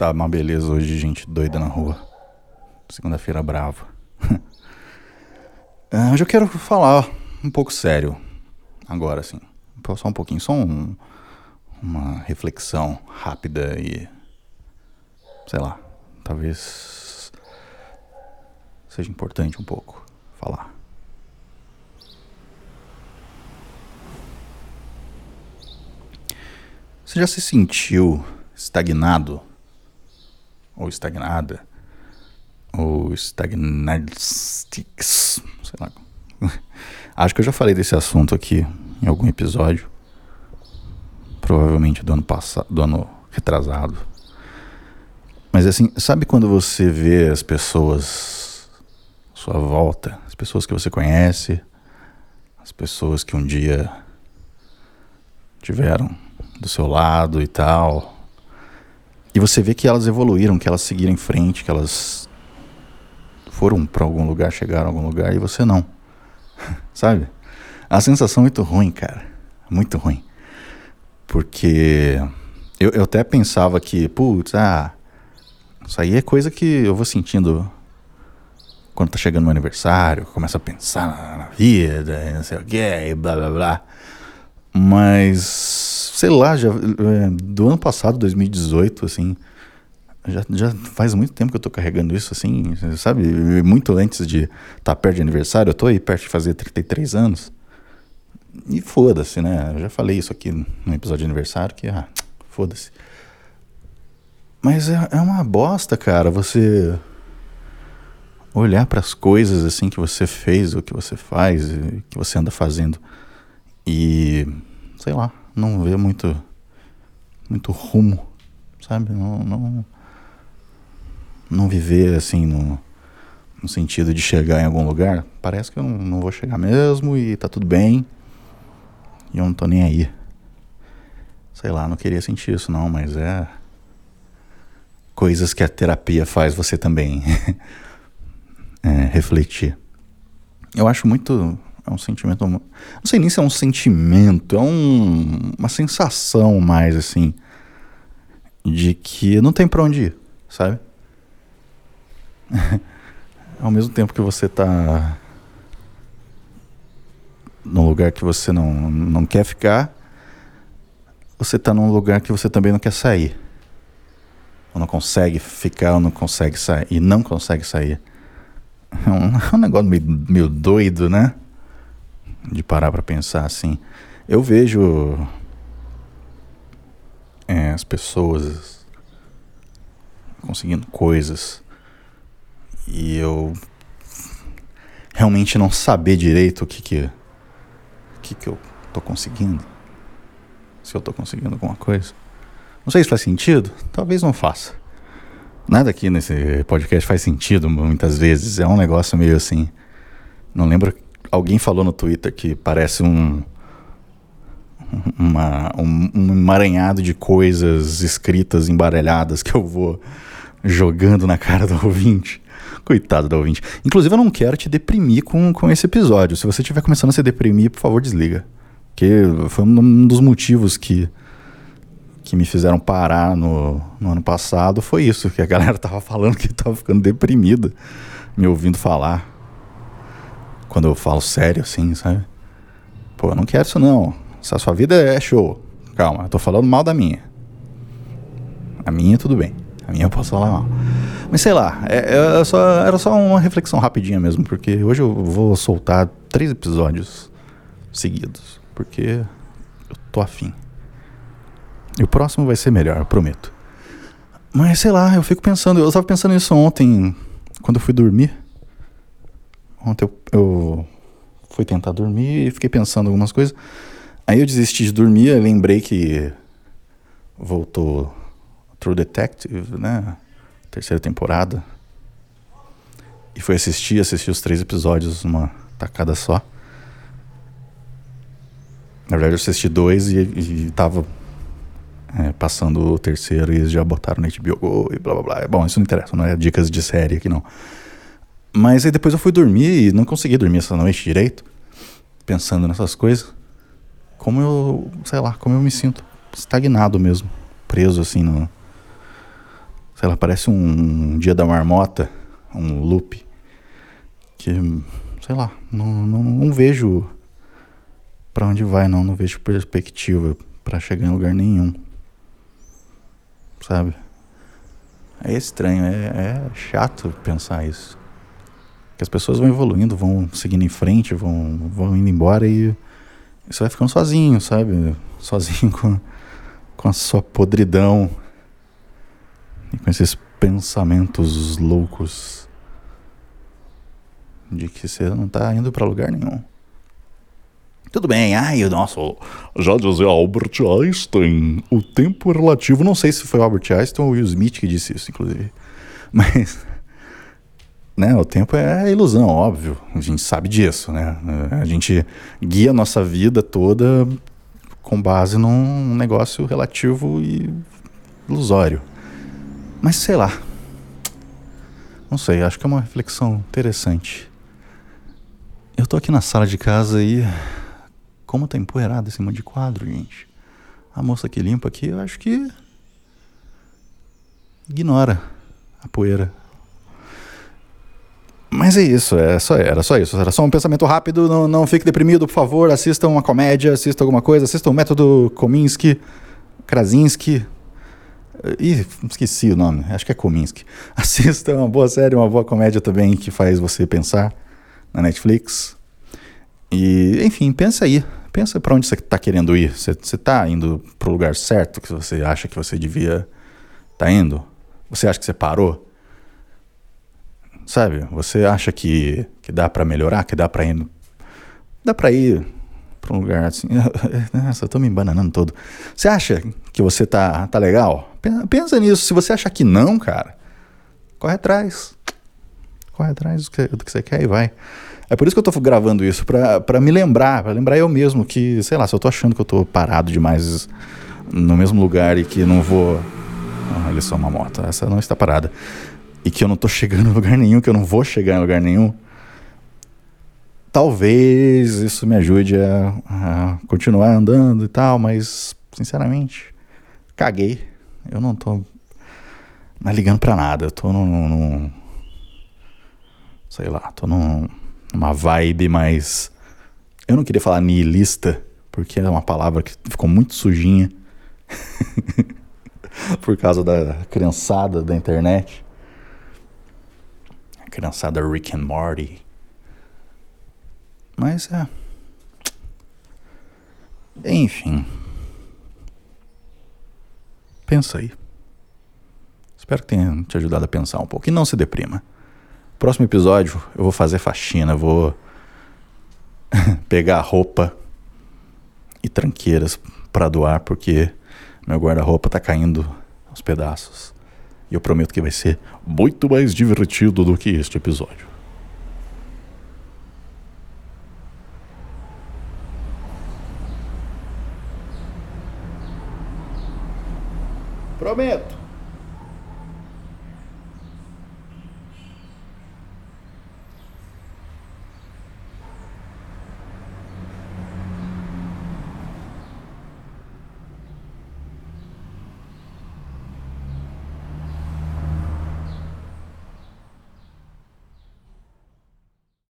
tá uma beleza hoje gente doida na rua. Segunda-feira brava. Ah, hoje eu quero falar um pouco sério. Agora, assim. Só um pouquinho, só um, uma reflexão rápida e. Sei lá. Talvez. Seja importante um pouco falar. Você já se sentiu estagnado? Ou estagnada? Ou stagnatics? Sei lá. Acho que eu já falei desse assunto aqui em algum episódio. Provavelmente do ano passado, do ano retrasado. Mas assim, sabe quando você vê as pessoas à sua volta, as pessoas que você conhece, as pessoas que um dia tiveram do seu lado e tal. E você vê que elas evoluíram, que elas seguiram em frente, que elas foram para algum lugar, chegaram a algum lugar e você não. Sabe? A sensação é muito ruim, cara. Muito ruim. Porque eu, eu até pensava que, putz, ah, isso aí é coisa que eu vou sentindo quando tá chegando meu aniversário, começo a pensar na, na vida, não sei o que, blá blá blá. Mas sei lá, já, é, do ano passado, 2018, assim, já, já faz muito tempo que eu tô carregando isso, assim, sabe? Muito antes de estar tá perto de aniversário, eu tô aí perto de fazer 33 anos. E foda-se, né? Eu já falei isso aqui no episódio de aniversário, que, ah, foda-se. Mas é, é uma bosta, cara, você olhar para as coisas assim que você fez, o que você faz, que você anda fazendo e sei lá, não vê muito muito rumo, sabe? Não não, não viver assim no, no sentido de chegar em algum lugar. Parece que eu não, não vou chegar mesmo e tá tudo bem. E eu não tô nem aí. Sei lá, não queria sentir isso não, mas é coisas que a terapia faz você também é, refletir. Eu acho muito é um sentimento. Não sei nem se é um sentimento, é um, uma sensação mais assim. De que não tem pra onde ir, sabe? Ao mesmo tempo que você tá num lugar que você não, não quer ficar, você tá num lugar que você também não quer sair. Ou não consegue ficar, ou não consegue sair, e não consegue sair. É um, é um negócio meio, meio doido, né? De parar para pensar assim. Eu vejo é, as pessoas conseguindo coisas e eu realmente não saber direito o que que, o que, que eu tô conseguindo. Se eu tô conseguindo alguma coisa. Não sei se faz sentido, talvez não faça. Nada aqui nesse podcast faz sentido muitas vezes. É um negócio meio assim. Não lembro alguém falou no Twitter que parece um, uma, um, um emaranhado de coisas escritas, embaralhadas que eu vou jogando na cara do ouvinte. Coitado do ouvinte. Inclusive, eu não quero te deprimir com, com esse episódio. Se você estiver começando a se deprimir, por favor, desliga. Porque foi um dos motivos que, que me fizeram parar no, no ano passado. Foi isso, que a galera tava falando que tava ficando deprimida me ouvindo falar quando eu falo sério assim, sabe? Pô, eu não quero isso não. Se a sua vida é show. Calma, eu tô falando mal da minha. A minha tudo bem. A minha eu posso falar mal. Mas sei lá, é, é só, era só uma reflexão rapidinha mesmo, porque hoje eu vou soltar três episódios seguidos. Porque eu tô afim. E o próximo vai ser melhor, eu prometo. Mas sei lá, eu fico pensando, eu tava pensando nisso ontem, quando eu fui dormir. Ontem eu, eu fui tentar dormir e fiquei pensando algumas coisas. Aí eu desisti de dormir, lembrei que voltou True Detective, né? Terceira temporada. E fui assistir, assisti os três episódios numa tacada só. Na verdade, eu assisti dois e, e tava é, passando o terceiro e eles já botaram no HBO e blá blá blá. Bom, isso não interessa, não é dicas de série aqui não. Mas aí depois eu fui dormir e não consegui dormir essa noite direito, pensando nessas coisas. Como eu, sei lá, como eu me sinto estagnado mesmo, preso assim no sei lá, parece um, dia da marmota, um loop. Que, sei lá, não, não, não vejo para onde vai, não. Não vejo perspectiva para chegar em lugar nenhum. Sabe? É estranho, é, é chato pensar isso. Que as pessoas vão evoluindo, vão seguindo em frente, vão, vão indo embora e você vai ficando sozinho, sabe? Sozinho com, com a sua podridão e com esses pensamentos loucos de que você não tá indo para lugar nenhum. Tudo bem, ai, nosso. Já dizia Albert Einstein, o tempo relativo. Não sei se foi Albert Einstein ou Will Smith que disse isso, inclusive. Mas. Né, o tempo é ilusão, óbvio. A gente sabe disso, né? A gente guia a nossa vida toda com base num negócio relativo e ilusório. Mas sei lá. Não sei, acho que é uma reflexão interessante. Eu tô aqui na sala de casa e como tá empoeirado esse monte de quadro, gente. A moça que limpa aqui, eu acho que ignora a poeira. Mas é isso, é só, era só isso. Era só um pensamento rápido. Não, não fique deprimido, por favor. Assista uma comédia, assista alguma coisa. Assista o método Kominsky, Krasinski. Ih, esqueci o nome. Acho que é Kominsky. Assista uma boa série, uma boa comédia também que faz você pensar na Netflix. E, enfim, pensa aí. Pensa para onde você está querendo ir. Você está indo para o lugar certo que você acha que você devia estar tá indo? Você acha que você parou? Sabe? Você acha que, que dá para melhorar, que dá para ir dá para ir para um lugar assim. Nossa, eu tô me embananando todo. Você acha que você tá tá legal? Pensa nisso. Se você achar que não, cara, corre atrás. Corre atrás do que, do que você quer e vai. É por isso que eu tô gravando isso, para me lembrar, para lembrar eu mesmo que, sei lá, se eu tô achando que eu tô parado demais no mesmo lugar e que não vou. olha só uma moto, essa não está parada. E que eu não tô chegando em lugar nenhum, que eu não vou chegar em lugar nenhum. Talvez isso me ajude a, a continuar andando e tal, mas, sinceramente, caguei. Eu não tô mais ligando pra nada. Eu tô num, num sei lá, tô num uma vibe mais. Eu não queria falar nihilista, porque é uma palavra que ficou muito sujinha por causa da criançada da internet. Criançada Rick and Morty. Mas é. Enfim. Pensa aí. Espero que tenha te ajudado a pensar um pouco. E não se deprima. Próximo episódio eu vou fazer faxina, vou pegar roupa e tranqueiras para doar, porque meu guarda-roupa tá caindo aos pedaços. E eu prometo que vai ser muito mais divertido do que este episódio.